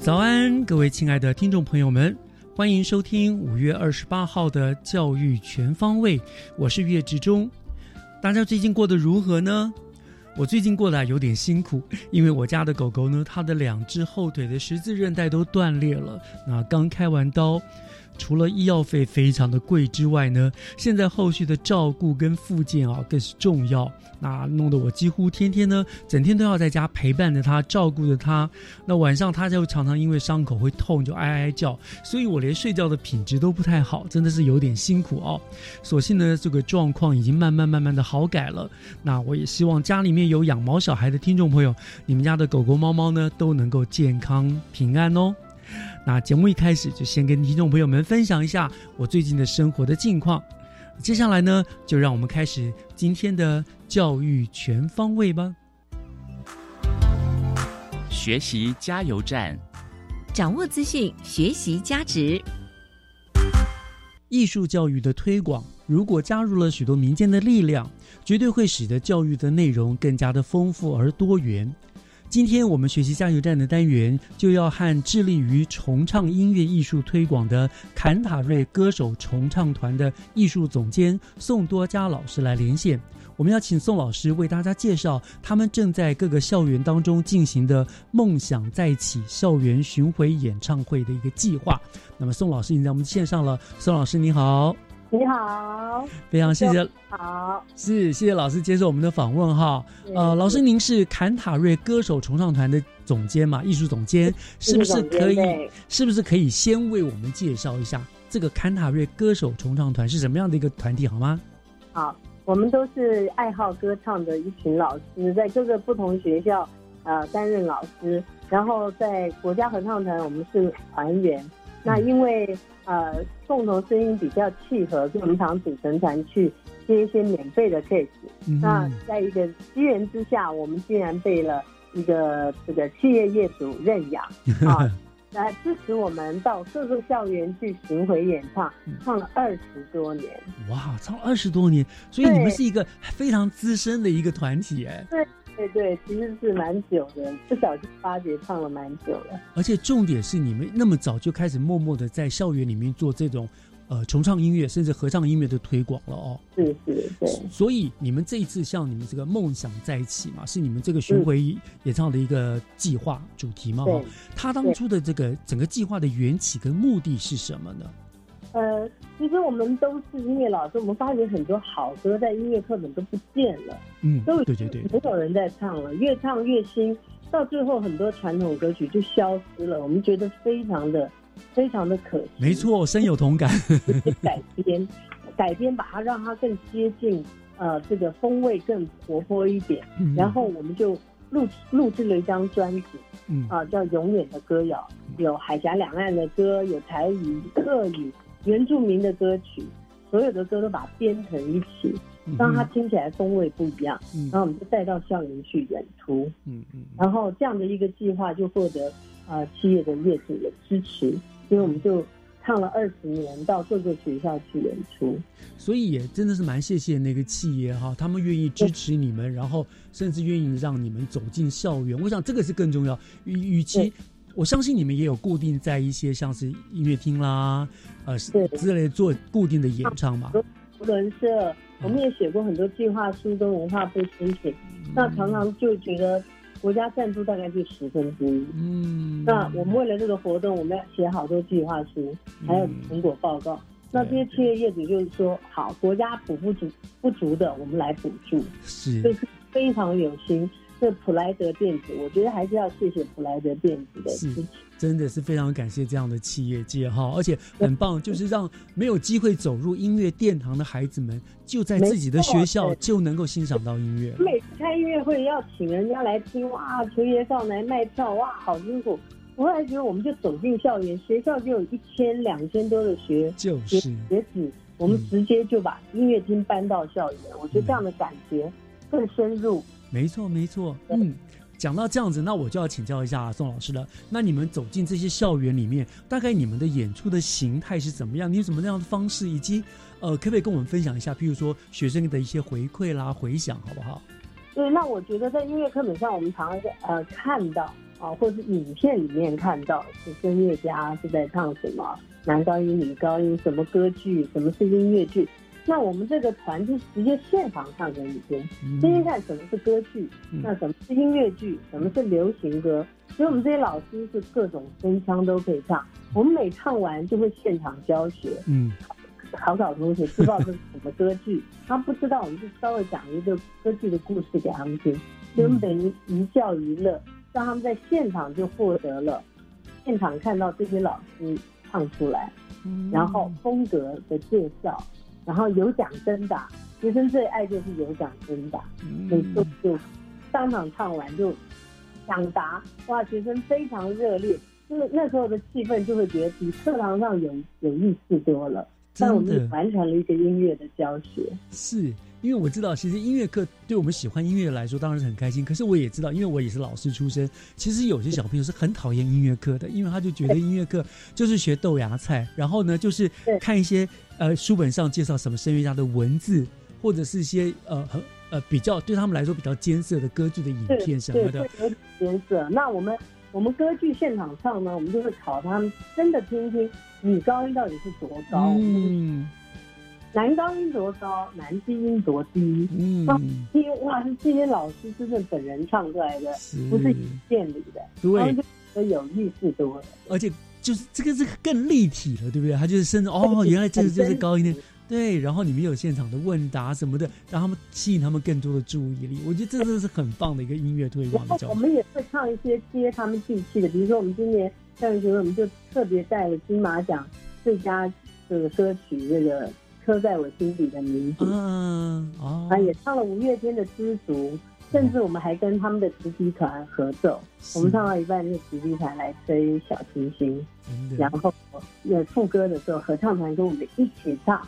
早安，各位亲爱的听众朋友们，欢迎收听五月二十八号的教育全方位，我是岳志忠。大家最近过得如何呢？我最近过得有点辛苦，因为我家的狗狗呢，它的两只后腿的十字韧带都断裂了，那刚开完刀。除了医药费非常的贵之外呢，现在后续的照顾跟复健啊更是重要。那弄得我几乎天天呢，整天都要在家陪伴着它，照顾着它。那晚上它就常常因为伤口会痛就哀哀叫，所以我连睡觉的品质都不太好，真的是有点辛苦哦。所幸呢，这个状况已经慢慢慢慢的好改了。那我也希望家里面有养毛小孩的听众朋友，你们家的狗狗猫猫呢都能够健康平安哦。那节目一开始就先跟听众朋友们分享一下我最近的生活的近况。接下来呢，就让我们开始今天的教育全方位吧。学习加油站，掌握资讯，学习加值。艺术教育的推广，如果加入了许多民间的力量，绝对会使得教育的内容更加的丰富而多元。今天我们学习加油站的单元，就要和致力于重唱音乐艺术推广的坎塔瑞歌手重唱团的艺术总监宋多佳老师来连线。我们要请宋老师为大家介绍他们正在各个校园当中进行的“梦想再起”校园巡回演唱会的一个计划。那么，宋老师已经在我们线上了。宋老师，你好。你好，非常谢谢。好，是谢谢老师接受我们的访问哈。呃，老师您是坎塔瑞歌手重唱团的总监嘛？艺术总监是不是可以？是不是可以先为我们介绍一下这个坎塔瑞歌手重唱团是什么样的一个团体好吗？好，我们都是爱好歌唱的一群老师，在各个不同学校呃担任老师，然后在国家合唱团我们是团员。那因为呃，共同声音比较契合，所以我们常组成团去接一些免费的 case。那在一个机缘之下，我们竟然被了一个这个企业业主认养 啊，来支持我们到各个校园去巡回演唱，唱了二十多年。哇，唱了二十多年，所以你们是一个非常资深的一个团体哎。对。对对，其实是蛮久的，不小心发觉唱了蛮久了。而且重点是，你们那么早就开始默默的在校园里面做这种呃重唱音乐，甚至合唱音乐的推广了哦。是是，是。所以你们这一次像你们这个梦想在一起嘛，是你们这个巡回演唱的一个计划主题嘛？对。他当初的这个整个计划的缘起跟目的是什么呢？呃，其实我们都是音乐老师，我们发觉很多好歌在音乐课本都不见了，嗯，都对对对，没有人在唱了，越唱越新，到最后很多传统歌曲就消失了，我们觉得非常的非常的可惜。没错，深有同感。改编，改编把它让它更接近，呃，这个风味更活泼一点，然后我们就录录制了一张专辑，嗯啊，叫《永远的歌谣》，有海峡两岸的歌，有台语、客语。原住民的歌曲，所有的歌都把它编成一起，让它听起来风味不一样。然后我们就带到校园去演出。嗯嗯。然后这样的一个计划就获得呃企业的业主的支持，所以我们就唱了二十年，到各个学校去演出。所以也真的是蛮谢谢那个企业哈，他们愿意支持你们，然后甚至愿意让你们走进校园。我想这个是更重要。与与其，我相信你们也有固定在一些像是音乐厅啦，呃之类做固定的演唱嘛。福伦社，我们也写过很多计划书跟文化部申请，那常常就觉得国家赞助大概就十分之一。嗯，那我们为了这个活动，我们要写好多计划书，还有成果报告。那这些企业业主就是说，好，国家补不足不足的，我们来补助，是，就是非常有心。这普莱德电子，我觉得还是要谢谢普莱德电子的支持，真的是非常感谢这样的企业界哈，而且很棒，就是让没有机会走入音乐殿堂的孩子们，就在自己的学校就能够欣赏到音乐。每次开音乐会要请人家来听，哇，求爷上来卖票，哇，好辛苦。我后来觉得，我们就走进校园，学校就有一千、两千多的学就是学子，我们直接就把音乐厅搬到校园。我觉得这样的感觉更深入。没错，没错。嗯，讲到这样子，那我就要请教一下宋老师了。那你们走进这些校园里面，大概你们的演出的形态是怎么样？你有什么样的方式？以及呃，可不可以跟我们分享一下？譬如说学生的一些回馈啦、回响，好不好？对，那我觉得在音乐课本上，我们常常在呃看到。啊，或者是影片里面看到是声乐家是在唱什么男高音、女高音，什么歌剧，什么是音乐剧？那我们这个团就直接现场唱给你听，听听看什么是歌剧，那什么是音乐剧，什么是流行歌？所以我们这些老师是各种声腔都可以唱。我们每唱完就会现场教学，嗯，考考同学知道这是什么歌剧，他不知道我们就稍微讲一个歌剧的故事给他们听，就等于一教一乐。让他们在现场就获得了，现场看到这些老师唱出来，然后风格的介绍，然后有奖征答，学生最爱就是有奖征答，每次就当场唱完就抢答，哇，学生非常热烈，就是那时候的气氛就会觉得比课堂上有有意思多了。但我们完成了一个音乐的教学，是。因为我知道，其实音乐课对我们喜欢音乐来说当然是很开心。可是我也知道，因为我也是老师出身，其实有些小朋友是很讨厌音乐课的，因为他就觉得音乐课就是学豆芽菜，然后呢就是看一些呃书本上介绍什么声乐家的文字，或者是一些呃很呃比较对他们来说比较艰涩的歌剧的影片什么的。艰涩。那我们我们歌剧现场唱呢，我们就会考他们真的听听你高音到底是多高。嗯。男高音多高，男低音多低？嗯，低哇是这些老师真的本人唱出来的，不是影片里的，对，都有意思多了。而且就是这个是更立体了，对不对？他就是甚至哦，原来这个就是高音的，对。然后你们有现场的问答什么的，让他们吸引他们更多的注意力。我觉得这真的是很棒的一个音乐推广。我们也会唱一些接他们进去的，比如说我们今年校园节我们就特别带了金马奖最佳这个歌曲这个。刻在我心底的名字，嗯，哦，他也唱了五月天的《知足》，甚至我们还跟他们的直笛团合奏。我们唱到一半，那个直笛团来吹《小星星》，然后有副歌的时候，合唱团跟我们一起唱，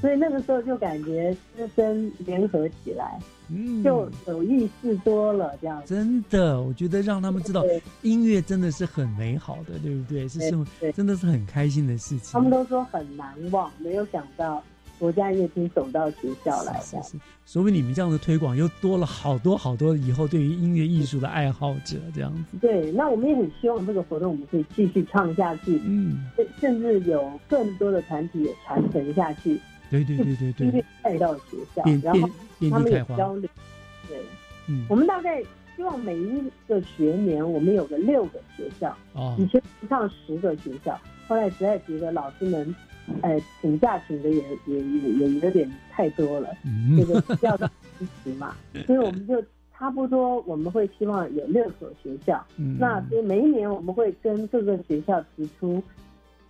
所以那个时候就感觉师生联合起来，嗯，就有意思多了。这样真的，我觉得让他们知道音乐真的是很美好的，对不对？是生活，真的是很开心的事情。他们都说很难忘，没有想到。国家乐厅走到学校来，是是，所以你们这样的推广又多了好多好多以后对于音乐艺术的爱好者这样子。对，那我们也很希望这个活动我们可以继续唱下去，嗯，甚至有更多的团体也传承下去。对对对对对，带到学校，然后他们也交流。对，嗯，我们大概希望每一个学年我们有个六个学校，哦，以前上十个学校，后来实在觉得老师们。呃，请假请的也也也也有点太多了，这个要到支持嘛，所以我们就差不多我们会希望有六所学校，那所以每一年我们会跟各个学校提出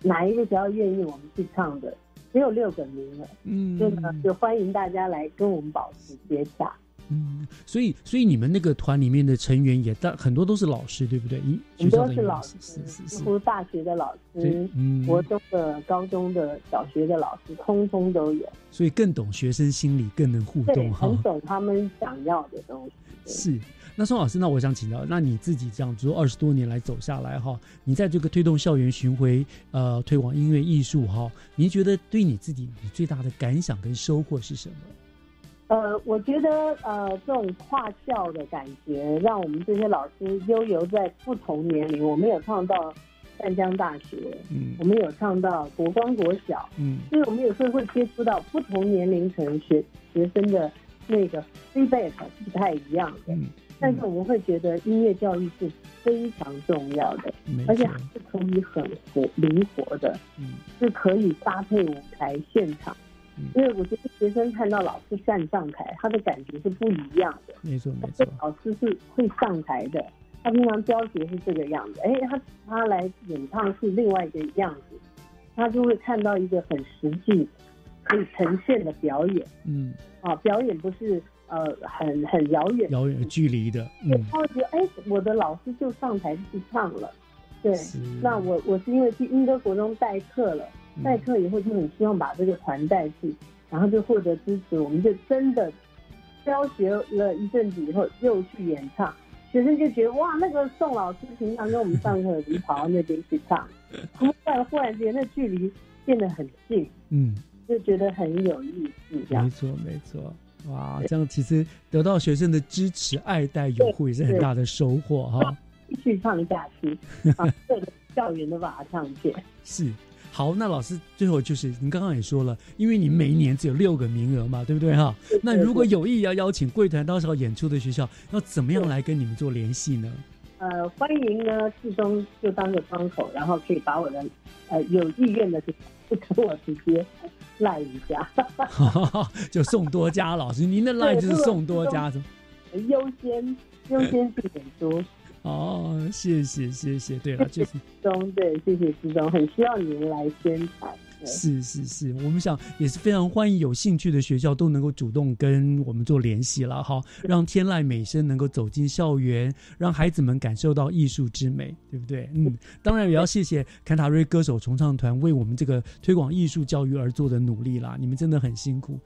哪一个学校愿意我们去唱的，只有六个名额，嗯，所以呢就欢迎大家来跟我们保持接洽。嗯，所以所以你们那个团里面的成员也大很多都是老师，对不对？英很多是老师，是是几是，乎大学的老师、嗯，国中的、高中的、小学的老师，通通都有。所以更懂学生心理，更能互，动哈很。懂他们想要的东西。是，那宋老师，那我想请教，那你自己这样做二十多年来走下来哈，你在这个推动校园巡回，呃，推广音乐艺术哈，您觉得对你自己你最大的感想跟收获是什么？呃，我觉得呃，这种跨校的感觉，让我们这些老师悠游在不同年龄。我们有唱到湛江大学，嗯我们有唱到国光国小，嗯所以我们有时候会接触到不同年龄层学学生的那个 feedback 是不太一样的。嗯，但是我们会觉得音乐教育是非常重要的，而且还是可以很活灵活的，嗯是可以搭配舞台现场嗯。因为我觉得学生看到老师站上台，他的感觉是不一样的。没错没这错，老师是会上台的，他平常教学是这个样子，哎，他他来演唱是另外一个样子，他就会看到一个很实际可以呈现的表演嗯，啊，表演不是呃很很遥远的遥远距离的，对嗯，，他会觉得哎，我的老师就上台去唱了，对，那我我是因为去英歌国中代课了，嗯代课以后就很希望把这个团带去，然后就获得支持，我们就真的教学了一阵子以后又去演唱，学生就觉得哇，那个宋老师平常跟我们上课已经跑到那边去唱，忽然忽然之间那距离变得很近，嗯。就觉得很有意思，没错，没错。哇，这样其实得到学生的支持、爱戴、拥护也是很大的收获哈。继续唱下去，把各个校园都把它唱遍。是，好，那老师最后就是您刚刚也说了，因为你每一年只有六个名额嘛，对不对哈？那如果有意要邀请贵团到时候演出的学校，要怎么样来跟你们做联系呢？呃，欢迎呢，志中就当个窗口，然后可以把我的呃有意愿的就跟我直接赖一下，就宋多佳老师，您的 line 就是宋多佳，什么？优先优先去演出。哦，谢谢谢谢。对了，就是中对，谢谢志中，很希望你们来宣传。对是是是，我们想也是非常欢迎有兴趣的学校都能够主动跟我们做联系了哈，让天籁美声能够走进校园，让孩子们感受到艺术之美，对不对？嗯，当然也要谢谢坎塔瑞歌手重唱团为我们这个推广艺术教育而做的努力啦，你们真的很辛苦。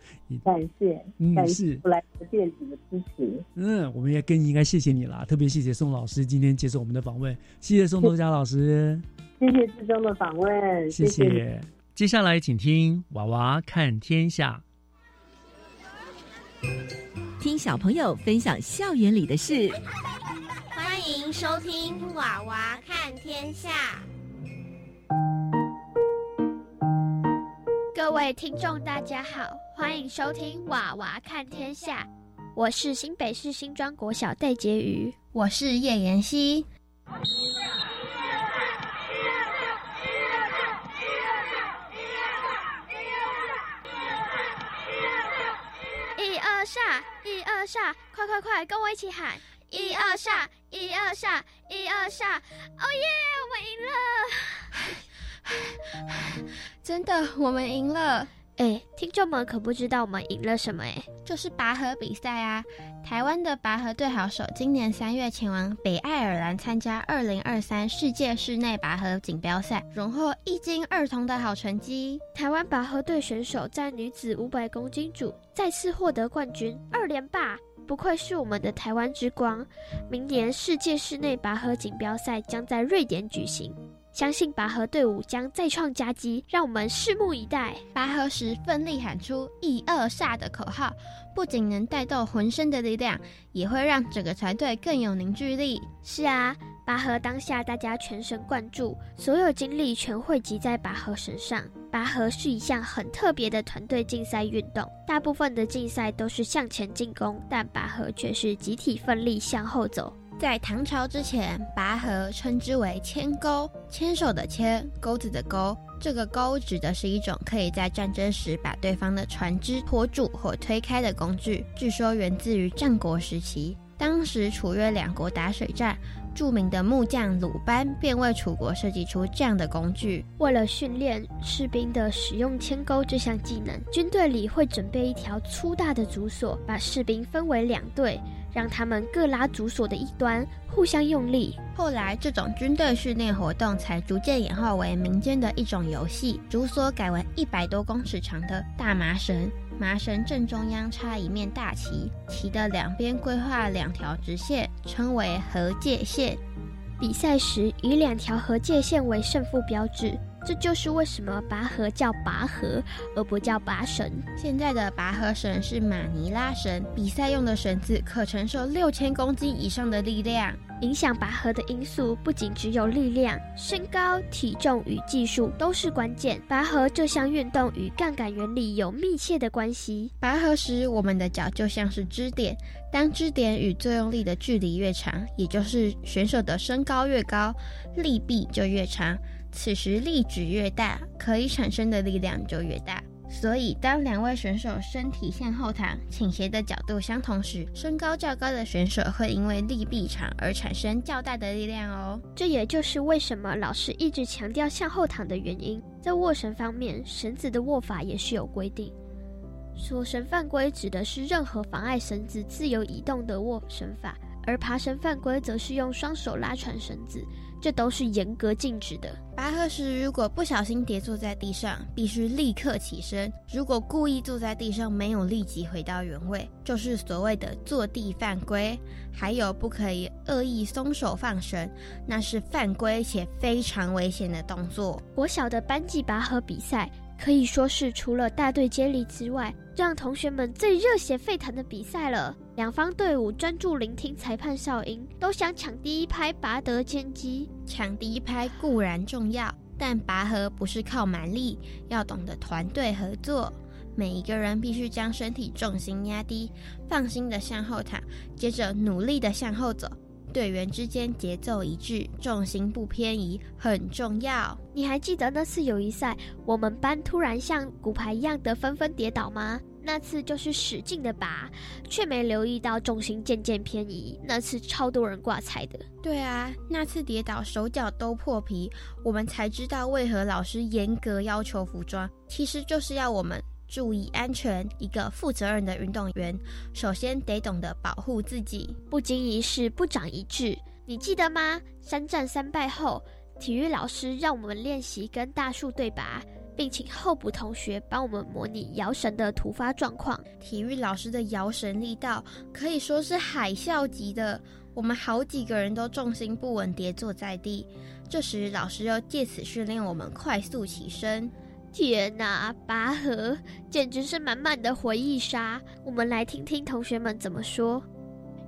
感谢，嗯感是谢布莱德电子的支持。嗯，我们也更应该谢谢你啦，特别谢谢宋老师今天接受我们的访问，谢谢宋多佳老师，谢谢志忠的访问，谢谢。接下来请听《娃娃看天下》。听小朋友分享校园里的事。欢迎收听《娃娃看天下》。各位听众，大家好，欢迎收听《娃娃看天下》，我是新北市新庄国小戴婕妤。我是叶妍希。下，一二下，快快快，跟我一起喊！一二下，一二下，一二下！哦耶，我赢了！真的，我们赢了，哎，听众们可不知道我们赢了什么哎。就是拔河比赛啊！台湾的拔河队好手今年三月前往北爱尔兰参加二零二三世界室内拔河锦标赛，荣获一金二铜的好成绩。台湾拔河队选手在女子五百公斤组再次获得冠军，二连霸，不愧是我们的台湾之光。明年世界室内拔河锦标赛将在瑞典举行，相信拔河队伍将再创佳绩，让我们拭目以待。拔河时奋力喊出“一二下”的口号，不仅能带动浑身的力量，也会让整个团队更有凝聚力。是啊，拔河当下大家全神贯注，所有精力全汇集在拔河身上。拔河是一项很特别的团队竞赛运动，大部分的竞赛都是向前进攻，但拔河却是集体奋力向后走。在唐朝之前，拔河称之为牵钩，牵手的牵，钩子的钩。这个钩指的是一种可以在战争时把对方的船只拖住或推开的工具，据说源自于战国时期。当时楚越两国打水战，著名的木匠鲁班便为楚国设计出这样的工具。为了训练士兵的使用牵钩这项技能，军队里会准备一条粗大的竹索，把士兵分为两队。让他们各拉竹索的一端，互相用力。后来，这种军队训练活动才逐渐演化为民间的一种游戏。竹索改为一百多公尺长的大麻绳，麻绳正中央插一面大旗，旗的两边规划两条直线，称为河界线。比赛时以两条河界线为胜负标志。这就是为什么拔河叫拔河，而不叫拔绳。现在的拔河绳是马尼拉绳，比赛用的绳子可承受六千公斤以上的力量。影响拔河的因素不仅只有力量，身高、体重与技术都是关键。拔河这项运动与杠杆原理有密切的关系。拔河时，我们的脚就像是支点，当支点与作用力的距离越长，也就是选手的身高越高，力臂就越长。此时力矩越大，可以产生的力量就越大。所以，当两位选手身体向后躺、倾斜的角度相同时，身高较高的选手会因为力臂长而产生较大的力量哦。这也就是为什么老师一直强调向后躺的原因。在握绳方面，绳子的握法也是有规定。锁绳犯规指的是任何妨碍绳子自由移动的握绳法，而爬绳犯规则是用双手拉长绳子。这都是严格禁止的。拔河时，如果不小心跌坐在地上，必须立刻起身；如果故意坐在地上，没有立即回到原位，就是所谓的坐地犯规。还有，不可以恶意松手放绳，那是犯规且非常危险的动作。我小的班级拔河比赛。可以说是除了大队接力之外，让同学们最热血沸腾的比赛了。两方队伍专注聆听裁判哨音，都想抢第一拍拔得先机。抢第一拍固然重要，但拔河不是靠蛮力，要懂得团队合作。每一个人必须将身体重心压低，放心的向后躺，接着努力的向后走。队员之间节奏一致，重心不偏移，很重要。你还记得那次友谊赛，我们班突然像骨牌一样的纷纷跌倒吗？那次就是使劲的拔，却没留意到重心渐渐偏移。那次超多人挂彩的。对啊，那次跌倒手脚都破皮，我们才知道为何老师严格要求服装，其实就是要我们。注意安全，一个负责任的运动员，首先得懂得保护自己。不经一事不长一智，你记得吗？三战三败后，体育老师让我们练习跟大树对拔，并请候补同学帮我们模拟摇绳的突发状况。体育老师的摇绳力道可以说是海啸级的，我们好几个人都重心不稳，跌坐在地。这时，老师又借此训练我们快速起身。天哪，拔河简直是满满的回忆杀！我们来听听同学们怎么说。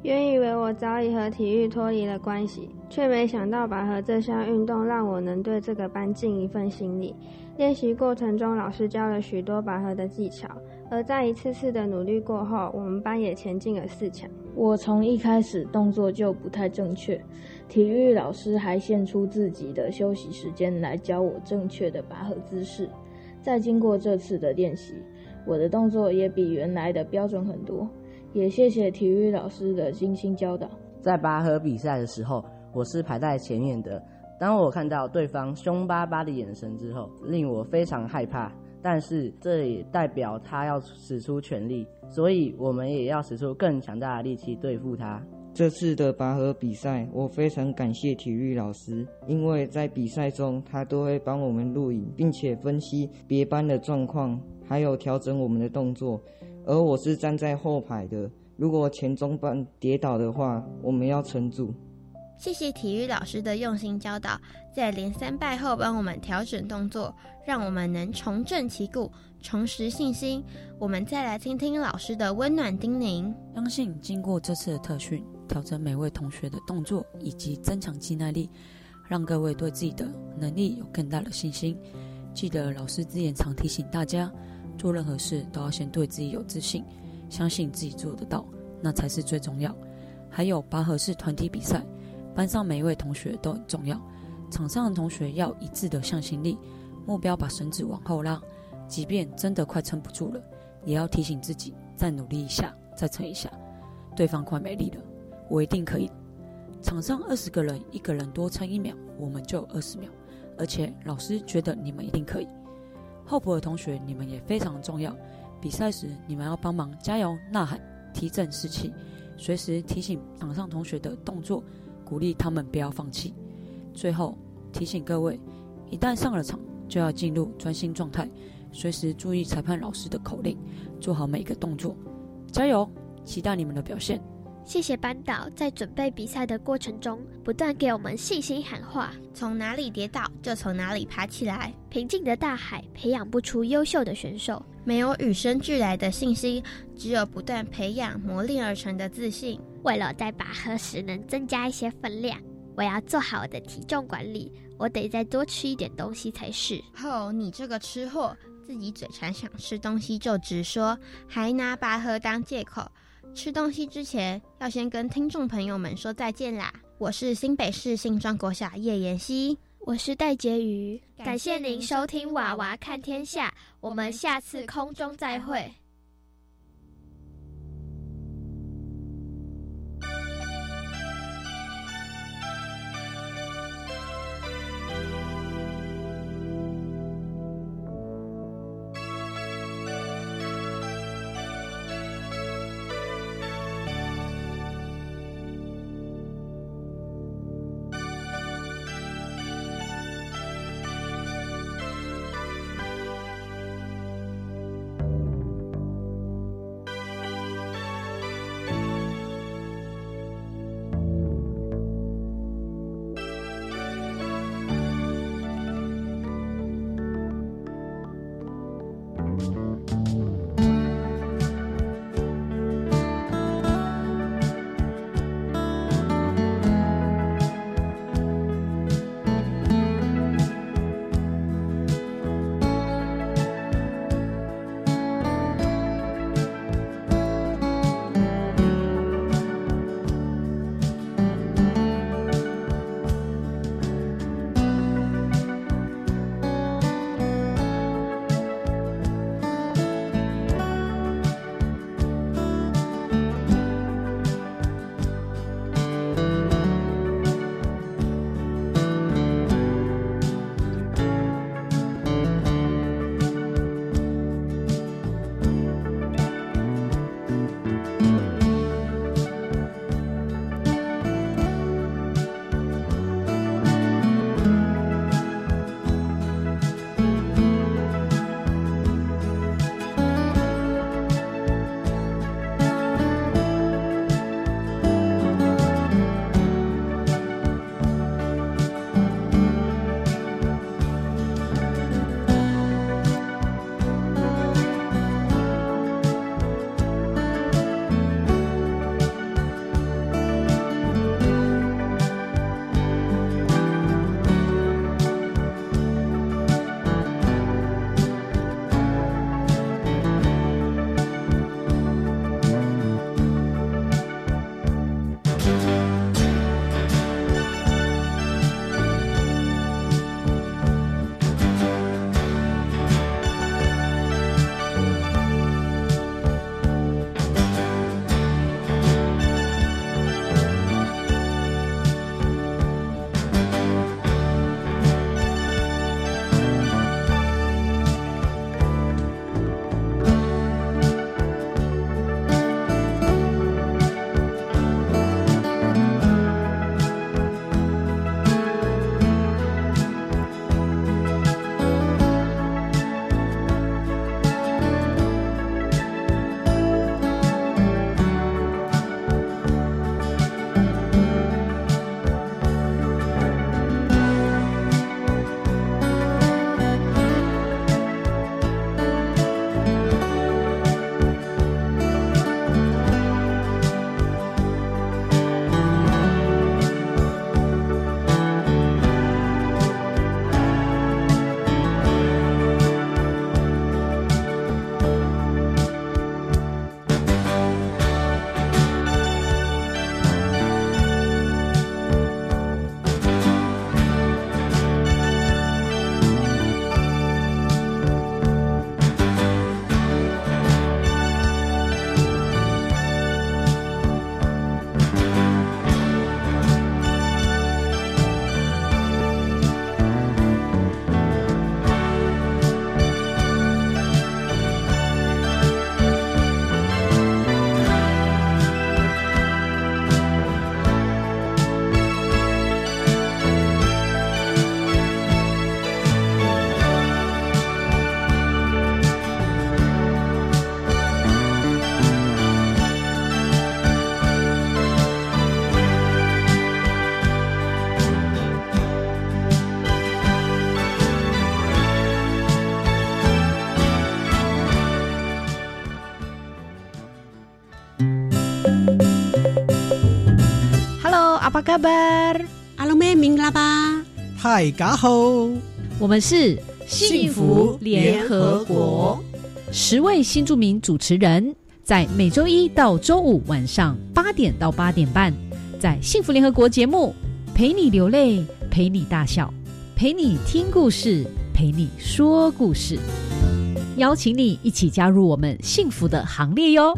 原以为我早已和体育脱离了关系，却没想到拔河这项运动让我能对这个班尽一份心力。练习过程中，老师教了许多拔河的技巧，而在一次次的努力过后，我们班也前进了四强。我从一开始动作就不太正确，体育老师还献出自己的休息时间来教我正确的拔河姿势。在经过这次的练习，我的动作也比原来的标准很多。也谢谢体育老师的精心教导。在拔河比赛的时候，我是排在前面的。当我看到对方凶巴巴的眼神之后，令我非常害怕。但是这也代表他要使出全力，所以我们也要使出更强大的力气对付他。这次的拔河比赛，我非常感谢体育老师，因为在比赛中他都会帮我们录影，并且分析别班的状况，还有调整我们的动作。而我是站在后排的，如果前中班跌倒的话，我们要撑住。谢谢体育老师的用心教导，在连三败后帮我们调整动作，让我们能重振旗鼓，重拾信心。我们再来听听老师的温暖叮咛。相信经过这次的特训。调整每位同学的动作，以及增强肌耐力，让各位对自己的能力有更大的信心。记得老师之前常提醒大家，做任何事都要先对自己有自信，相信自己做得到，那才是最重要。还有拔河是团体比赛，班上每一位同学都很重要。场上的同学要一致的向心力，目标把绳子往后拉，即便真的快撑不住了，也要提醒自己再努力一下，再撑一下，对方快没力了。我一定可以。场上二十个人，一个人多撑一秒，我们就二十秒。而且老师觉得你们一定可以。候补的同学，你们也非常重要。比赛时，你们要帮忙加油、呐喊、提振士气，随时提醒场上同学的动作，鼓励他们不要放弃。最后提醒各位，一旦上了场，就要进入专心状态，随时注意裁判老师的口令，做好每个动作。加油！期待你们的表现。谢谢班导在准备比赛的过程中，不断给我们信心喊话：从哪里跌倒就从哪里爬起来。平静的大海培养不出优秀的选手，没有与生俱来的信心，只有不断培养磨练而成的自信。为了在拔河时能增加一些分量，我要做好我的体重管理，我得再多吃一点东西才是。哦，你这个吃货，自己嘴馋想吃东西就直说，还拿拔河当借口。吃东西之前，要先跟听众朋友们说再见啦！我是新北市新庄国小叶妍希，我是戴婕妤，感谢您收听《娃娃看天下》，我们下次空中再会。阿巴阿龙妹明啦吧，嗨，嘎好，我们是幸福联合国，十位新著名主持人，在每周一到周五晚上八点到八点半，在幸福联合国节目，陪你流泪，陪你大笑，陪你听故事，陪你说故事，邀请你一起加入我们幸福的行列哟。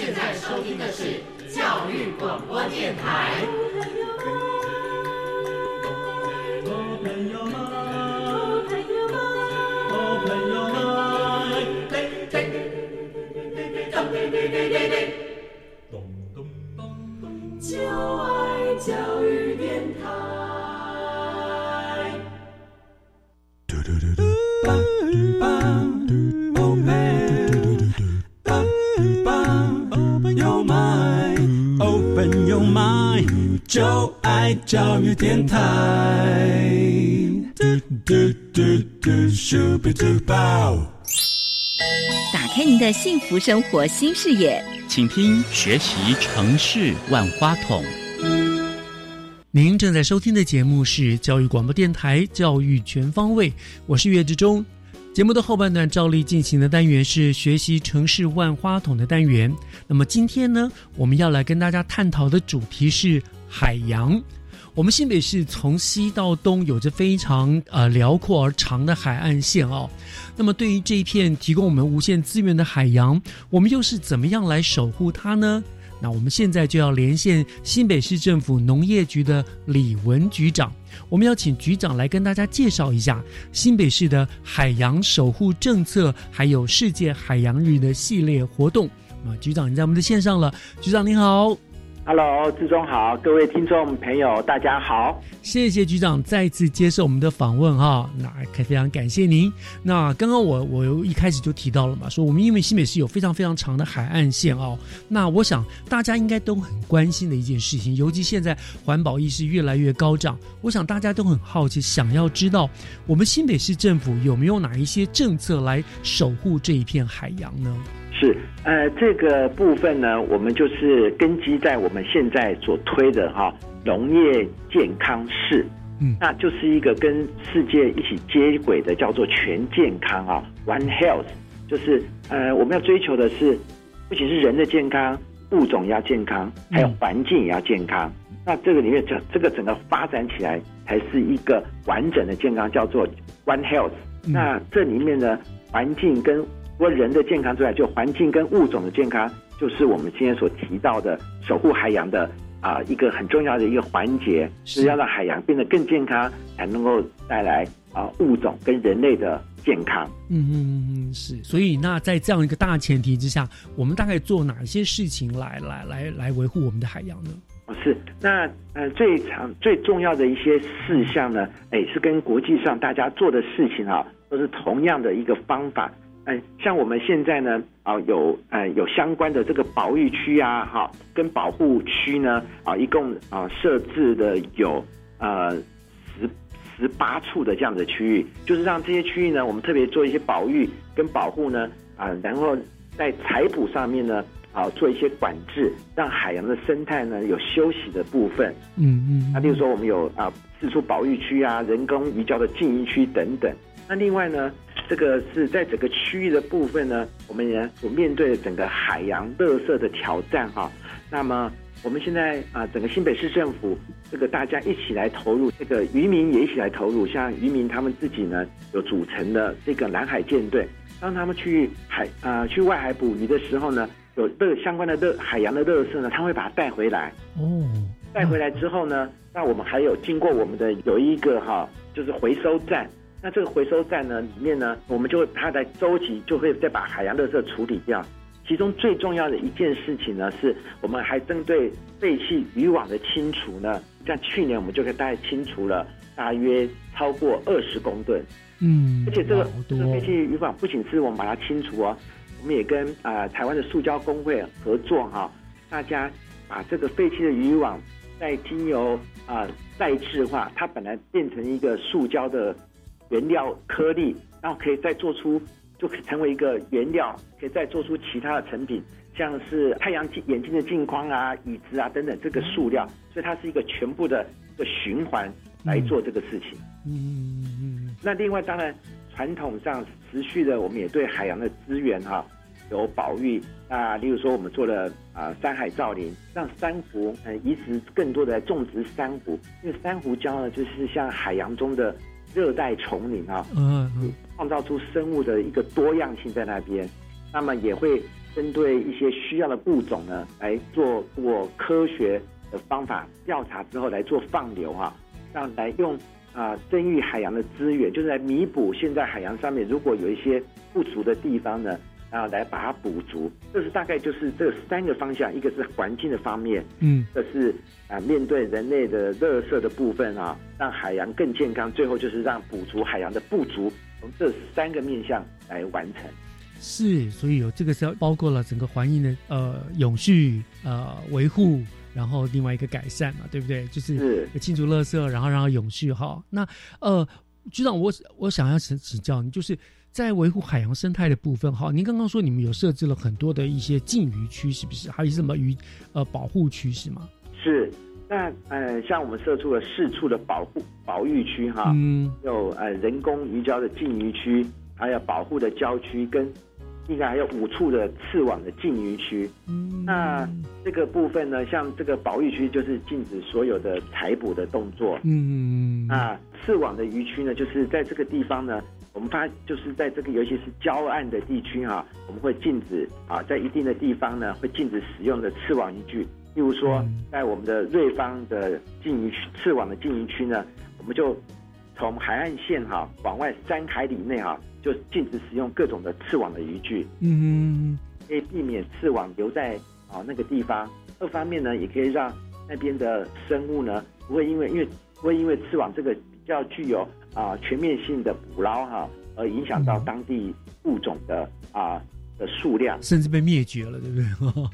现在收听的是教育广播电台。就爱教育电台。就爱教育电台。打开您的幸福生活新视野，请听学习城市万花筒。您正在收听的节目是教育广播电台《教育全方位》，我是岳志忠。节目的后半段照例进行的单元是学习城市万花筒的单元。那么今天呢，我们要来跟大家探讨的主题是海洋。我们新北市从西到东有着非常呃辽阔而长的海岸线哦。那么对于这一片提供我们无限资源的海洋，我们又是怎么样来守护它呢？那我们现在就要连线新北市政府农业局的李文局长，我们要请局长来跟大家介绍一下新北市的海洋守护政策，还有世界海洋日的系列活动。啊，局长，你在我们的线上了，局长您好。Hello，志忠好，各位听众朋友，大家好。谢谢局长再次接受我们的访问哈，那非常感谢您。那刚刚我我一开始就提到了嘛，说我们因为新北市有非常非常长的海岸线哦，那我想大家应该都很关心的一件事情，尤其现在环保意识越来越高涨，我想大家都很好奇，想要知道我们新北市政府有没有哪一些政策来守护这一片海洋呢？是，呃，这个部分呢，我们就是根基在我们现在所推的哈农业健康室，嗯，那就是一个跟世界一起接轨的，叫做全健康啊，One Health，就是呃，我们要追求的是不仅是人的健康，物种要健康，还有环境也要健康。那这个里面，整这个整个发展起来才是一个完整的健康，叫做 One Health。那这里面呢，环境跟除了人的健康之外，就环境跟物种的健康，就是我们今天所提到的守护海洋的啊、一个很重要的一个环节，是要让海洋变得更健康，才能够带来啊、物种跟人类的健康。嗯嗯嗯嗯，是。所以那在这样一个大前提之下，我们大概做哪些事情来来来来维护我们的海洋呢？哦，是。那呃，最常最重要的一些事项呢，哎，是跟国际上大家做的事情啊，都是同样的一个方法。嗯，像我们现在呢，啊，有呃有相关的这个保育区啊，哈，跟保护区呢，啊，一共啊设置的有呃十十八处的这样的区域，就是让这些区域呢，我们特别做一些保育跟保护呢，啊，然后在采捕上面呢，啊，做一些管制，让海洋的生态呢有休息的部分。嗯嗯。那例如说，我们有啊四处保育区啊，人工移交的禁渔区等等。那另外呢，这个是在整个区域的部分呢，我们也所面对的整个海洋垃圾的挑战哈。那么我们现在啊，整个新北市政府这个大家一起来投入，这个渔民也一起来投入，像渔民他们自己呢有组成的这个蓝海舰队，当他们去海啊去外海捕鱼的时候呢，有乐相关的乐海洋的垃圾呢，他会把它带回来。哦，带回来之后呢，那我们还有经过我们的有一个哈，就是回收站。那这个回收站呢，里面呢，我们就会它在周期就会再把海洋垃圾处理掉。其中最重要的一件事情呢，是我们还针对废弃渔网的清除呢。像去年我们就可以大概清除了大约超过二十公吨。嗯，而且这个这个废弃渔网不仅是我们把它清除哦，我们也跟啊台湾的塑胶工会合作哈，大家把这个废弃的渔网再经由啊再制化，它本来变成一个塑胶的。原料颗粒，然后可以再做出，就可以成为一个原料，可以再做出其他的成品，像是太阳镜眼镜的镜框啊、椅子啊等等，这个塑料，所以它是一个全部的一个循环来做这个事情。嗯嗯。那另外，当然传统上持续的，我们也对海洋的资源哈有保育。那例如说，我们做了啊山海造林，让珊瑚嗯移植更多的种植珊瑚，因为珊瑚礁呢就是像海洋中的。热带丛林啊，嗯嗯，创造出生物的一个多样性在那边，那么也会针对一些需要的物种呢，来做过科学的方法调查之后来做放流啊，让来用啊增育海洋的资源，就是来弥补现在海洋上面如果有一些不足的地方呢。然后来把它补足，这是大概就是这三个方向，一个是环境的方面，嗯，这是啊面对人类的垃圾的部分啊，让海洋更健康，最后就是让补足海洋的不足，从这三个面向来完成。是，所以有这个是要包括了整个环境的呃永续呃维护，然后另外一个改善嘛，对不对？就是清除垃圾，然后让它永续哈。那呃局长，我我想要请请教你，就是。在维护海洋生态的部分，哈，您刚刚说你们有设置了很多的一些禁渔区，是不是？还有什么渔呃保护区是吗？是，那呃，像我们设出了四处的保护保育区，哈，嗯，有呃人工鱼礁的禁渔区，还有保护的礁区，跟应该还有五处的刺网的禁渔区。嗯，那这个部分呢，像这个保育区就是禁止所有的采捕的动作。嗯，啊，刺网的渔区呢，就是在这个地方呢。我们发就是在这个，尤其是郊岸的地区哈，我们会禁止啊，在一定的地方呢，会禁止使用的刺网渔具。例如说，在我们的瑞芳的禁渔区、刺网的禁渔区呢，我们就从海岸线哈往外三海里内哈，就禁止使用各种的刺网的渔具。嗯，可以避免刺网留在啊那个地方。二方面呢，也可以让那边的生物呢，不会因为因为不会因为刺网这个比较具有。啊，全面性的捕捞哈，而影响到当地物种的啊的数量，甚至被灭绝了，对不对？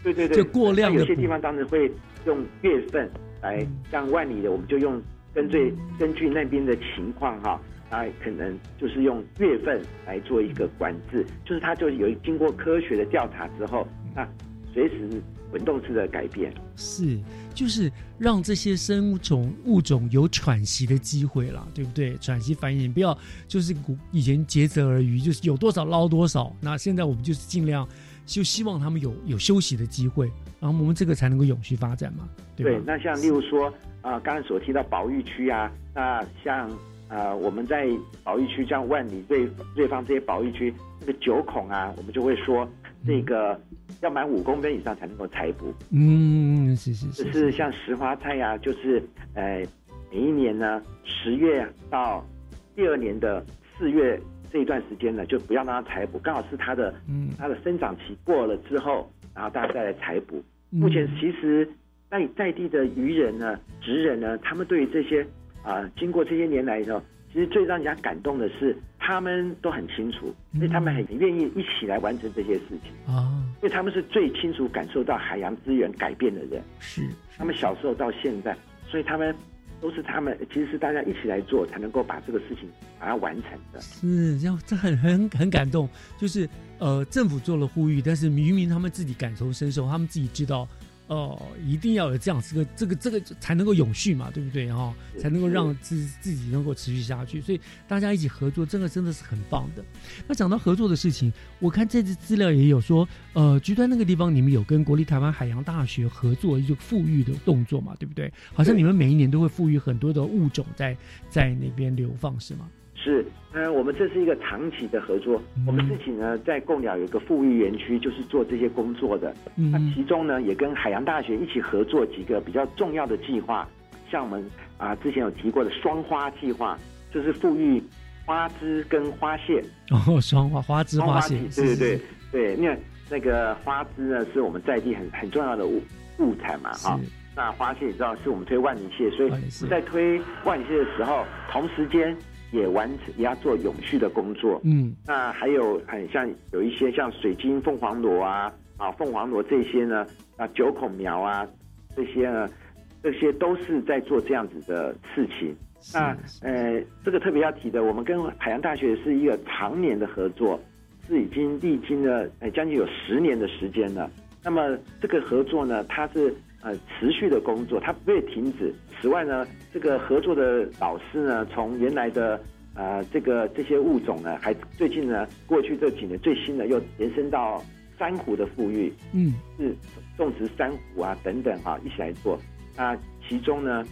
对对对，就过量的。有些地方当时会用月份来，像万里的，我们就用根据根据那边的情况哈，啊，可能就是用月份来做一个管制，就是它就有经过科学的调查之后，那随时。滚动式的改变是，就是让这些生物种物种有喘息的机会啦，对不对？喘息繁衍，不要就是古以前竭泽而渔，就是有多少捞多少。那现在我们就是尽量就希望他们有有休息的机会，然后我们这个才能够永续发展嘛，对那像例如说啊，刚才所提到保育区啊，那像啊我们在保育区像万里瑞瑞芳这些保育区，那个九孔啊，我们就会说这个。要满五公分以上才能够采捕。嗯，是是是。是像石花菜呀，就是呃，每一年呢，十月到第二年的四月这一段时间呢，就不要让它采捕，刚好是它的嗯它的生长期过了之后，然后大家再来采捕。目前其实在在地的渔人呢、职人呢，他们对于这些啊，经过这些年来以后，其实最让人家感动的是，他们都很清楚，所以他们很愿意一起来完成这些事情啊。因为他们是最清楚感受到海洋资源改变的人，是他们小时候到现在，所以他们都是他们其实是大家一起来做，才能够把这个事情把它完成的。是，这样这很很很感动。就是呃，政府做了呼吁，但是渔民他们自己感同身受，他们自己知道呃，一定要有这样这个这个这个才能够永续嘛，对不对哈？才能够让自自己能够持续下去。所以大家一起合作，这个真的是很棒的。那讲到合作的事情，我看这次资料也有说，呃，局端那个地方你们有跟国立台湾海洋大学合作一个富裕的动作嘛，对不对？好像你们每一年都会富裕很多的物种在在那边流放，是吗？是，嗯，我们这是一个长期的合作。我们自己呢，在贡寮有一个富裕园区，就是做这些工作的。那其中呢，也跟海洋大学一起合作几个比较重要的计划，像我们啊之前有提过的双花计划，就是富裕花枝跟花蟹。哦，双花花枝花蟹，对对对对，因为那个花枝呢，是我们在地很很重要的物物产嘛，啊，那花蟹你知道是我们推万里蟹，所以在推万里蟹的时候，同时间。也完成也要做永续的工作，嗯，那还有很像有一些像水晶凤凰螺啊啊凤凰螺这些呢啊九孔苗啊这些呢这些都是在做这样子的事情。那呃这个特别要提的，我们跟海洋大学是一个常年的合作，是已经历经了呃将近有十年的时间了。那么这个合作呢，它是呃持续的工作，它不会停止。此外呢，这个合作的老师呢，从原来的呃这个这些物种呢，还最近呢，过去这几年最新的又延伸到珊瑚的富裕，嗯，是种植珊瑚啊等等啊一起来做。那其中呢，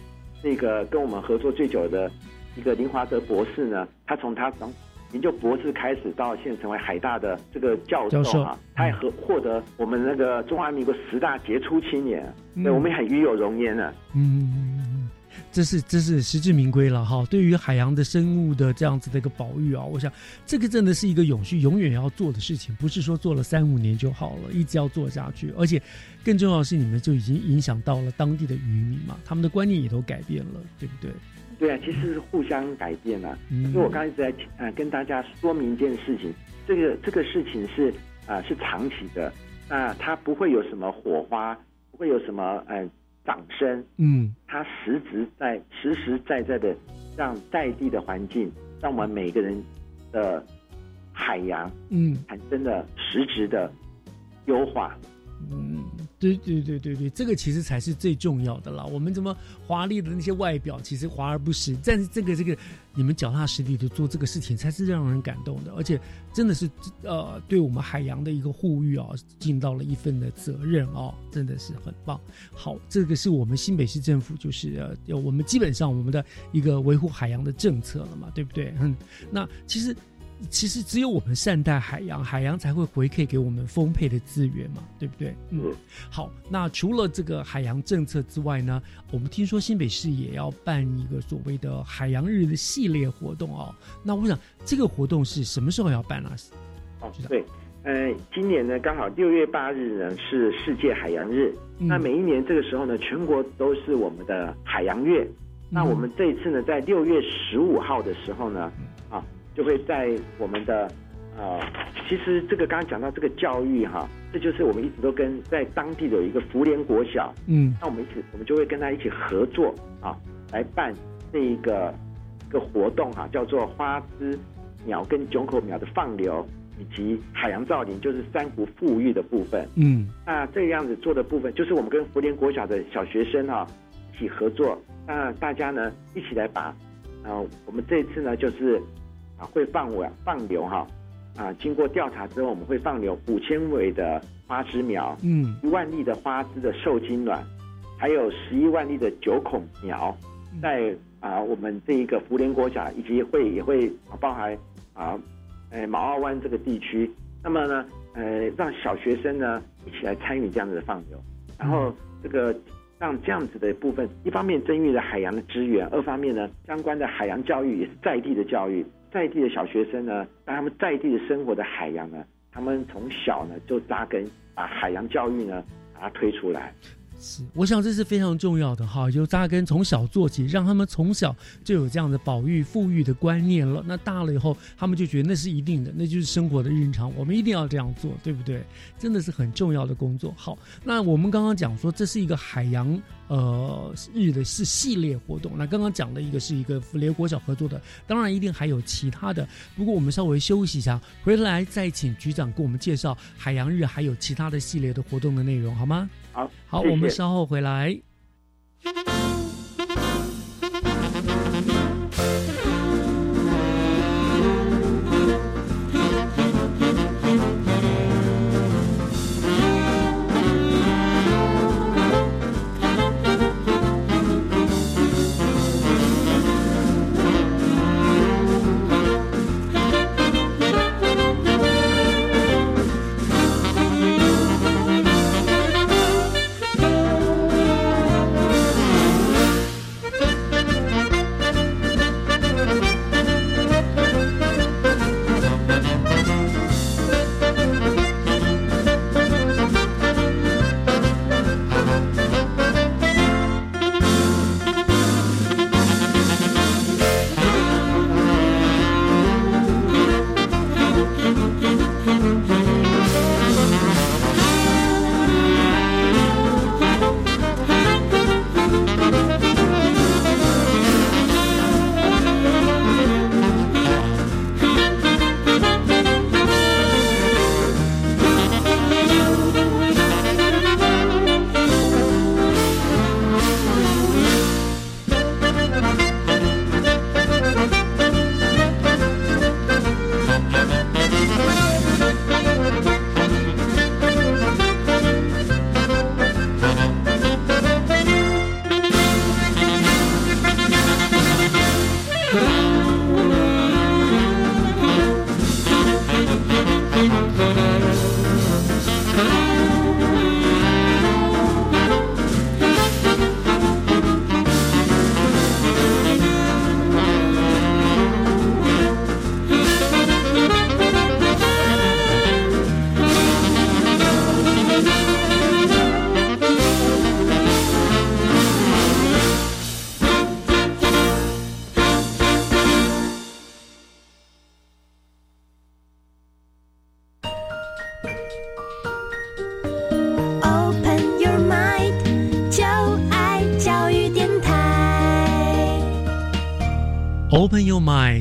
那个跟我们合作最久的一个林华德博士呢，他从他从研究博士开始到现在成为海大的这个教授啊，他也和获得我们那个中华民国十大杰出青年，对，我们也很与有荣焉啊。嗯。这是这是实至名归了哈！对于海洋的生物的这样子的一个保育啊，我想这个真的是一个永续、永远要做的事情，不是说做了三五年就好了，一直要做下去。而且更重要的是，你们就已经影响到了当地的渔民嘛，他们的观念也都改变了，对不对？对啊，其实是互相改变了。因为我刚才一直在呃跟大家说明一件事情，这个这个事情是啊是长期的，那它不会有什么火花，不会有什么呃。掌声，嗯，它实质在实实在在的让在地的环境，让我们每个人的海洋，嗯，产生了实质的优化。嗯，嗯对对对对对，这个其实才是最重要的啦。我们怎么华丽的那些外表，其实华而不实。但是这个这个，你们脚踏实地的做这个事情，才是让人感动的。而且真的是呃，对我们海洋的一个护育啊，尽到了一份的责任哦，真的是很棒。好，这个是我们新北市政府就是呃，我们基本上我们的一个维护海洋的政策了嘛，对不对？嗯，那其实。其实只有我们善待海洋，海洋才会回馈给我们丰沛的资源嘛，对不对？嗯，好。那除了这个海洋政策之外呢，我们听说新北市也要办一个所谓的海洋日的系列活动哦。那我想这个活动是什么时候要办呢？哦，对，呃，今年呢刚好六月八日呢是世界海洋日。那每一年这个时候呢，全国都是我们的海洋月。那我们这一次呢，在六月十五号的时候呢，啊。就会在我们的呃，其实这个刚刚讲到这个教育哈，这就是我们一直都跟在当地的有一个福联国小，嗯，那我们一起我们就会跟他一起合作啊，来办这一个一个活动哈，叫做花枝鸟跟九口苗的放流，以及海洋造林，就是珊瑚富裕的部分，嗯，那这个样子做的部分，就是我们跟福联国小的小学生哈一起合作，那大家呢一起来把，呃，我们这次呢就是。啊，会放尾放流哈，啊，经过调查之后，我们会放流五千尾的花枝苗，嗯，一万粒的花枝的受精卵，还有十一万粒的九孔苗，在啊我们这一个福联国家以及会也会包含啊，呃毛澳湾这个地区，那么呢，呃让小学生呢一起来参与这样子的放流，然后这个让这样子的部分，一方面增育了海洋的资源，二方面呢相关的海洋教育也是在地的教育。在地的小学生呢，让他们在地的生活的海洋呢，他们从小呢就扎根，把海洋教育呢把它推出来。是，我想这是非常重要的哈，就扎根从小做起，让他们从小就有这样的保育、富裕的观念了。那大了以后，他们就觉得那是一定的，那就是生活的日常，我们一定要这样做，对不对？真的是很重要的工作。好，那我们刚刚讲说，这是一个海洋呃日的是系列活动。那刚刚讲的一个是一个福联国小合作的，当然一定还有其他的。不过我们稍微休息一下，回来再请局长给我们介绍海洋日还有其他的系列的活动的内容，好吗？好，好，我们稍后回来。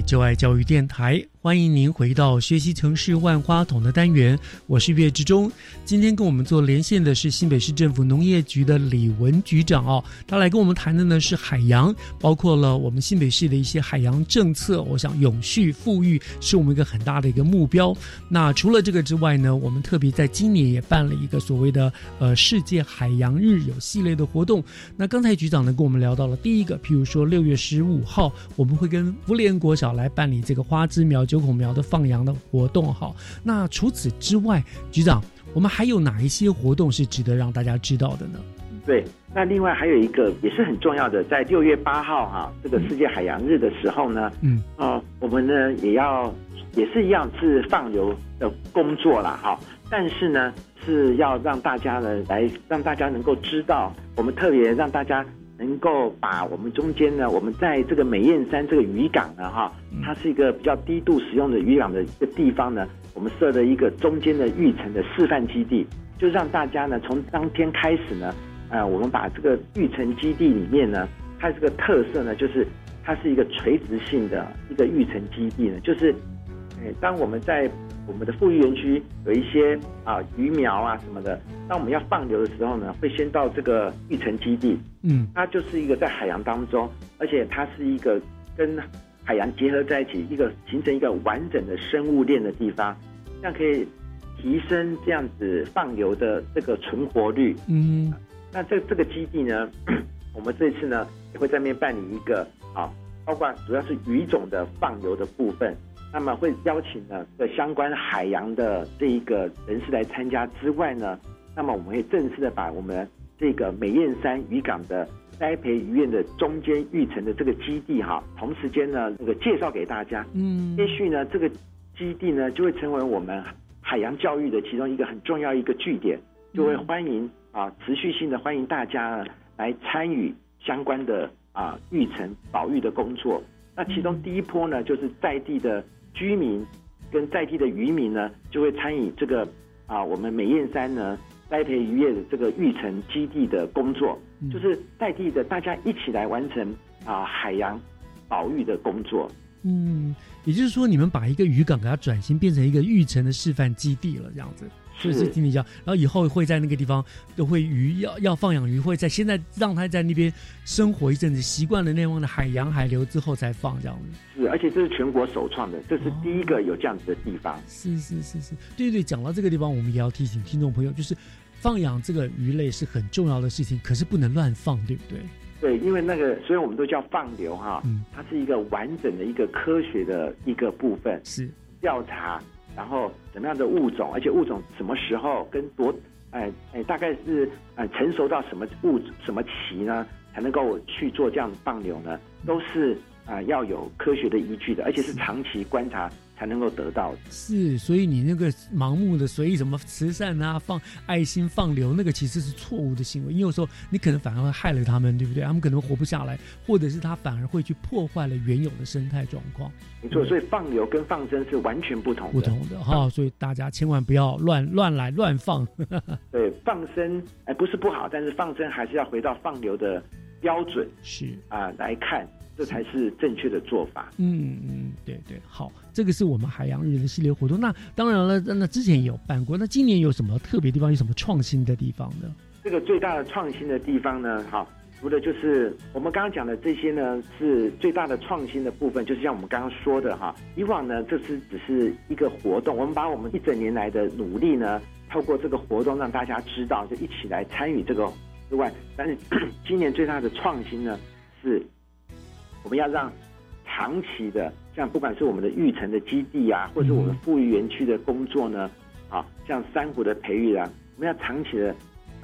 就爱教育电台。欢迎您回到学习城市万花筒的单元，我是岳志忠。今天跟我们做连线的是新北市政府农业局的李文局长哦，他来跟我们谈的呢是海洋，包括了我们新北市的一些海洋政策。我想永续富裕是我们一个很大的一个目标。那除了这个之外呢，我们特别在今年也办了一个所谓的呃世界海洋日有系列的活动。那刚才局长呢跟我们聊到了第一个，譬如说六月十五号我们会跟福联国小来办理这个花枝苗。九孔苗的放羊的活动，哈。那除此之外，局长，我们还有哪一些活动是值得让大家知道的呢？对，那另外还有一个也是很重要的，在六月八号哈，这个世界海洋日的时候呢，嗯，哦，我们呢也要也是一样是放流的工作啦，哈，但是呢是要让大家呢来让大家能够知道，我们特别让大家。能够把我们中间呢，我们在这个美燕山这个渔港呢，哈，它是一个比较低度使用的渔港的一个地方呢，我们设了一个中间的育成的示范基地，就让大家呢从当天开始呢，呃，我们把这个育成基地里面呢，它这个特色呢，就是它是一个垂直性的一个育成基地呢，就是，呃，当我们在我们的富裕园区有一些啊鱼苗啊什么的，当我们要放流的时候呢，会先到这个育成基地，嗯，它就是一个在海洋当中，而且它是一个跟海洋结合在一起，一个形成一个完整的生物链的地方，这样可以提升这样子放流的这个存活率。嗯，那这这个基地呢，我们这次呢也会在面办理一个啊，包括主要是鱼种的放流的部分。那么会邀请呢的相关海洋的这一个人士来参加之外呢，那么我们会正式的把我们这个美燕山渔港的栽培鱼院的中间育成的这个基地哈，同时间呢那个介绍给大家。嗯，也许呢这个基地呢就会成为我们海洋教育的其中一个很重要一个据点，就会欢迎啊持续性的欢迎大家呢来参与相关的啊育成保育的工作。那其中第一波呢就是在地的。居民跟在地的渔民呢，就会参与这个啊，我们美燕山呢栽培渔业的这个育成基地的工作。就是在地的大家一起来完成啊海洋保育的工作。嗯，也就是说，你们把一个渔港给它转型变成一个育成的示范基地了，这样子。就是听你讲，然后以后会在那个地方都会鱼要要放养鱼，会在现在让它在那边生活一阵子，习惯了那方的海洋海流之后再放这样子。是，而且这是全国首创的，这是第一个有这样子的地方。是是是是，对对对，讲到这个地方，我们也要提醒听众朋友，就是放养这个鱼类是很重要的事情，可是不能乱放，对不对？对，因为那个，所以我们都叫放流哈，嗯它是一个完整的一个科学的一个部分，是调查。然后什么样的物种，而且物种什么时候跟多，哎哎，大概是呃成熟到什么物什么期呢，才能够去做这样放流呢？都是啊要有科学的依据的，而且是长期观察。才能够得到是，所以你那个盲目的随意什么慈善啊、放爱心、放流，那个其实是错误的行为。因为有时候你可能反而会害了他们，对不对？他们可能活不下来，或者是他反而会去破坏了原有的生态状况。没错，所以放流跟放生是完全不同不同的哈。所以大家千万不要乱乱来乱放。对，放生哎不是不好，但是放生还是要回到放流的标准是啊来看。这才是正确的做法。嗯嗯，对对，好，这个是我们海洋日的系列活动。那当然了，那之前也有办过。那今年有什么特别地方？有什么创新的地方呢？这个最大的创新的地方呢？哈，除了就是我们刚刚讲的这些呢，是最大的创新的部分。就是像我们刚刚说的哈，以往呢，这是只是一个活动，我们把我们一整年来的努力呢，透过这个活动让大家知道，就一起来参与这个之外。但是 今年最大的创新呢，是。我们要让长期的，像不管是我们的育成的基地啊，或者我们富裕园区的工作呢，啊，像珊瑚的培育啊，我们要长期的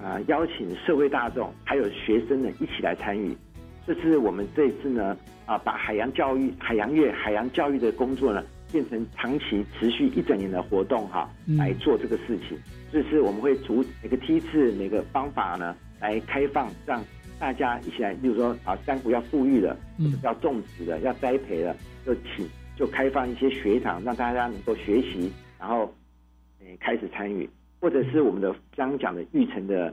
啊邀请社会大众还有学生呢一起来参与。这是我们这次呢啊把海洋教育、海洋月、海洋教育的工作呢变成长期持续一整年的活动哈，来做这个事情。这是我们会逐每个梯次、每个方法呢来开放让。大家一起来，比如说啊，山谷要富裕了，嗯，要种植了，要栽培了，就请就开放一些学堂，让大家能够学习，然后诶开始参与，或者是我们的刚刚讲的育成的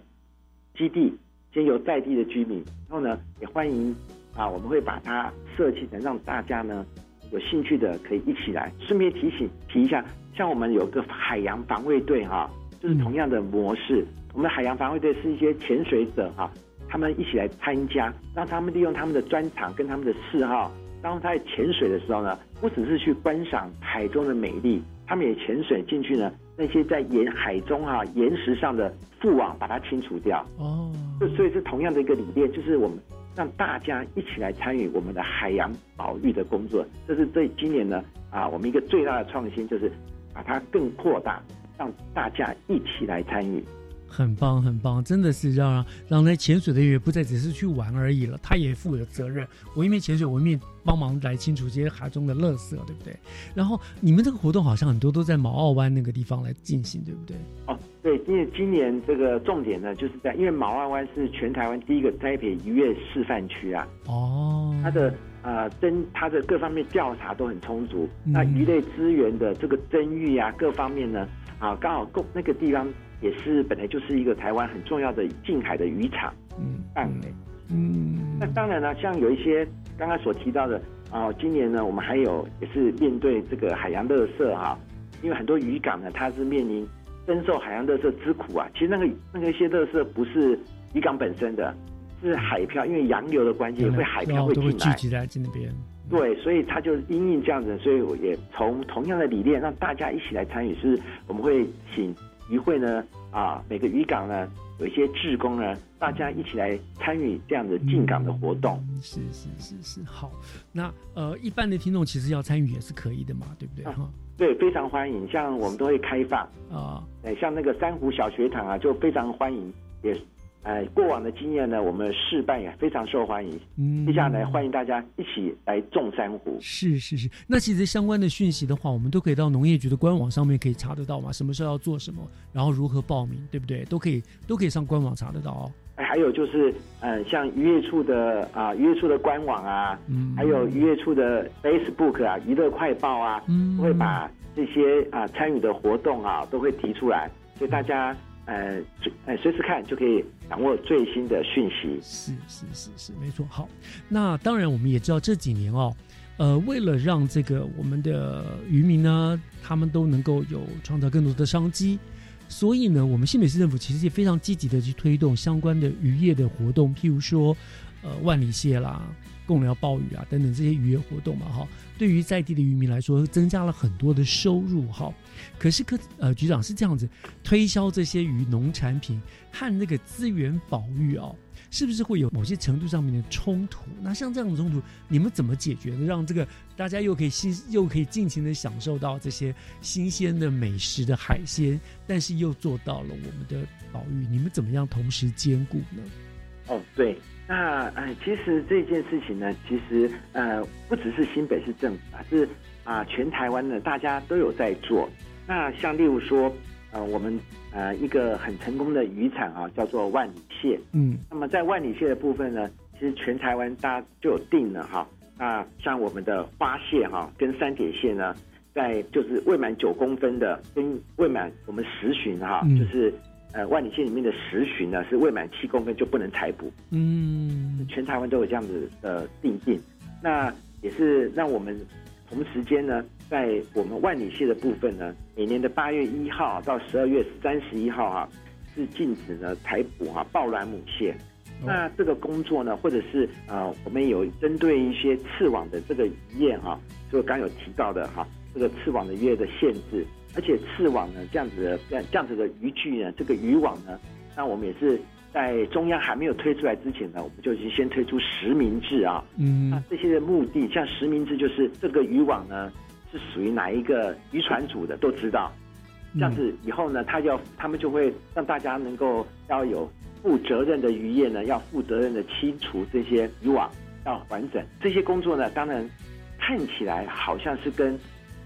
基地，先由在地的居民，然后呢也欢迎啊，我们会把它设计成让大家呢有兴趣的可以一起来。顺便提醒提一下，像我们有个海洋防卫队哈，就是同样的模式，我们的海洋防卫队是一些潜水者哈。他们一起来参加，让他们利用他们的专长跟他们的嗜好，当他在潜水的时候呢，不只是去观赏海中的美丽，他们也潜水进去呢，那些在沿海中哈岩石上的覆网把它清除掉。哦，所以是同样的一个理念，就是我们让大家一起来参与我们的海洋保育的工作。这是对今年呢啊，我们一个最大的创新就是把它更扩大，让大家一起来参与。很棒，很棒，真的是让让那潜水的人员不再只是去玩而已了，他也负有责任。我一面潜水，我一面帮忙来清除这些海中的垃圾，对不对？然后你们这个活动好像很多都在毛澳湾那个地方来进行，对不对？哦，对，因为今年这个重点呢，就是在因为毛澳湾是全台湾第一个栽培渔业示范区啊。哦，它的呃增，它的各方面调查都很充足，那鱼类资源的这个增育啊，各方面呢，啊，刚好够那个地方。也是本来就是一个台湾很重要的近海的渔场，嗯，范围，嗯，那当然呢，像有一些刚刚所提到的啊，今年呢，我们还有也是面对这个海洋垃圾哈，因为很多渔港呢，它是面临深受海洋垃圾之苦啊。其实那个那个一些垃圾不是渔港本身的，是海漂，因为洋流的关系，会海漂会进来，聚集在那边。对，所以它就因应这样子，所以我也从同样的理念，让大家一起来参与，是我们会请。渔会呢，啊，每个渔港呢，有一些志工呢，大家一起来参与这样的进港的活动。是是是是，好。那呃，一般的听众其实要参与也是可以的嘛，对不对？哈，对，非常欢迎。像我们都会开放啊，哎，像那个珊瑚小学堂啊，就非常欢迎，也。哎，过往的经验呢，我们试办也非常受欢迎。嗯，接下来欢迎大家一起来种珊瑚。是是是，那其实相关的讯息的话，我们都可以到农业局的官网上面可以查得到嘛？什么时候要做什么，然后如何报名，对不对？都可以都可以上官网查得到哦。哎，还有就是，嗯，像渔业处的啊，渔业处的官网啊，嗯，还有渔业处的 Facebook 啊，娱乐快报啊，嗯，会把这些啊参与的活动啊都会提出来，所以大家。呃随呃随时看就可以掌握最新的讯息。是是是是，没错。好，那当然我们也知道这几年哦，呃，为了让这个我们的渔民呢，他们都能够有创造更多的商机，所以呢，我们新北市政府其实也非常积极的去推动相关的渔业的活动，譬如说，呃，万里蟹啦。共聊暴雨啊，等等这些渔业活动嘛，哈，对于在地的渔民来说，增加了很多的收入，哈。可是，科呃局长是这样子推销这些渔农产品和那个资源保育哦，是不是会有某些程度上面的冲突？那像这样的冲突，你们怎么解决的？让这个大家又可以新又可以尽情的享受到这些新鲜的美食的海鲜，但是又做到了我们的保育，你们怎么样同时兼顾呢？哦，对。那呃，其实这件事情呢，其实呃，不只是新北市政府啊，是啊，全台湾呢，大家都有在做。那像例如说，呃，我们呃一个很成功的渔产啊，叫做万里蟹。嗯。那么在万里蟹的部分呢，其实全台湾大家就有定了哈。那像我们的花蟹哈，跟三铁蟹呢，在就是未满九公分的，跟未满我们十旬哈，就是。呃，万里蟹里面的十旬呢，是未满七公分就不能采捕。嗯，全台湾都有这样子的定定。那也是让我们同时间呢，在我们万里蟹的部分呢，每年的八月一号到十二月三十一号哈，是禁止呢采捕哈抱卵母蟹。那这个工作呢，或者是呃，我们有针对一些刺网的这个渔业哈，就刚有提到的哈，这个刺网的渔业的限制。而且刺网呢，这样子的这样这样子的渔具呢，这个渔网呢，那我们也是在中央还没有推出来之前呢，我们就已经先推出实名制啊。嗯。那这些的目的，像实名制就是这个渔网呢是属于哪一个渔船组的都知道。这样子以后呢，他要他们就会让大家能够要有负责任的渔业呢，要负责任的清除这些渔网，要完整。这些工作呢，当然看起来好像是跟。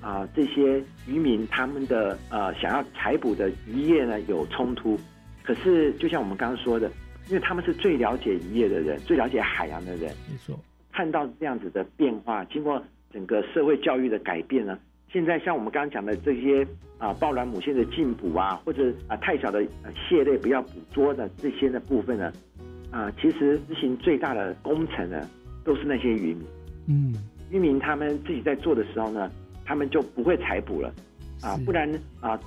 啊，这些渔民他们的呃想要采捕的渔业呢有冲突，可是就像我们刚刚说的，因为他们是最了解渔业的人，最了解海洋的人，没错。看到这样子的变化，经过整个社会教育的改变呢，现在像我们刚刚讲的这些啊抱卵母蟹的禁捕啊，或者啊太小的蟹类不要捕捉的这些的部分呢，啊，其实执行最大的工程呢，都是那些渔民。嗯，渔民他们自己在做的时候呢。他们就不会采捕了，啊，不然啊，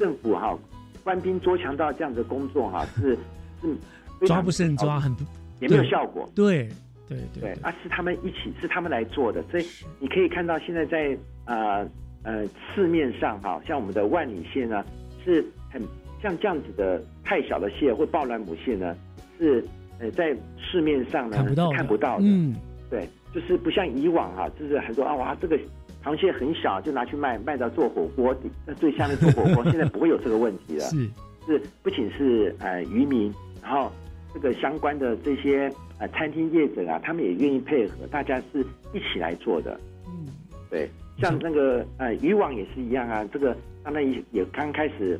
政府哈官兵捉强盗这样的工作哈 是是抓不胜抓，很也没有效果。对对对，啊，是他们一起是他们来做的，所以你可以看到现在在呃呃市面上哈，像我们的万里蟹呢，是很像这样子的太小的蟹或抱卵母蟹呢，是呃在市面上呢看不到看不到的，嗯，对，就是不像以往哈，就是很多啊哇这个。螃蟹很小，就拿去卖，卖到做火锅那最下面做火锅。现在不会有这个问题了。是是，不仅是呃渔民，然后这个相关的这些呃餐厅业者啊，他们也愿意配合，大家是一起来做的。嗯，对，像那个呃渔网也是一样啊，这个当然也也刚开始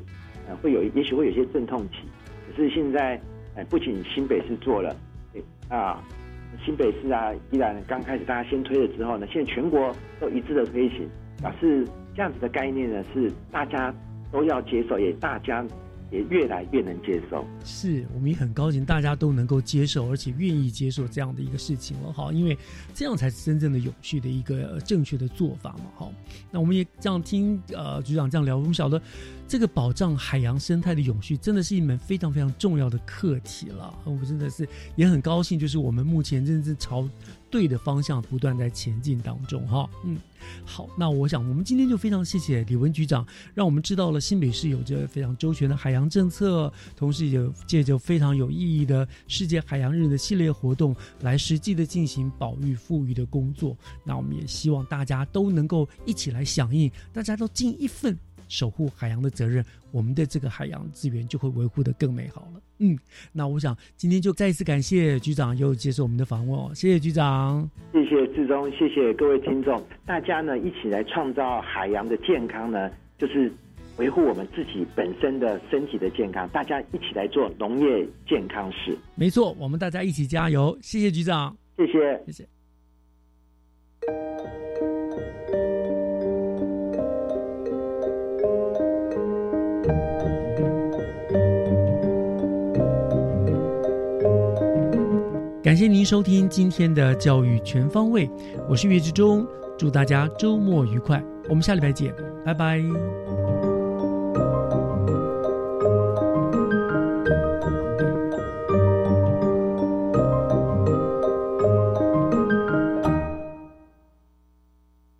呃会有，也许会有些阵痛期，可是现在呃不仅新北市做了，啊。新北市啊，依然刚开始大家先推了之后呢，现在全国都一致的推行，表示这样子的概念呢是大家都要接受，也大家也越来越能接受。是我们也很高兴大家都能够接受，而且愿意接受这样的一个事情了哈，因为这样才是真正的有序的一个正确的做法嘛哈。那我们也这样听呃局长这样聊，我们晓得。这个保障海洋生态的永续，真的是一门非常非常重要的课题了。我真的是也很高兴，就是我们目前真的是朝对的方向不断在前进当中哈。嗯，好，那我想我们今天就非常谢谢李文局长，让我们知道了新北市有着非常周全的海洋政策，同时也借着非常有意义的世界海洋日的系列活动，来实际的进行保育富裕的工作。那我们也希望大家都能够一起来响应，大家都尽一份。守护海洋的责任，我们的这个海洋资源就会维护的更美好了。嗯，那我想今天就再一次感谢局长又接受我们的访问哦，谢谢局长，谢谢志忠，谢谢各位听众，大家呢一起来创造海洋的健康呢，就是维护我们自己本身的身体的健康，大家一起来做农业健康事。没错，我们大家一起加油，谢谢局长，谢谢，谢谢。感谢您收听今天的教育全方位，我是岳志忠，祝大家周末愉快，我们下礼拜见，拜拜。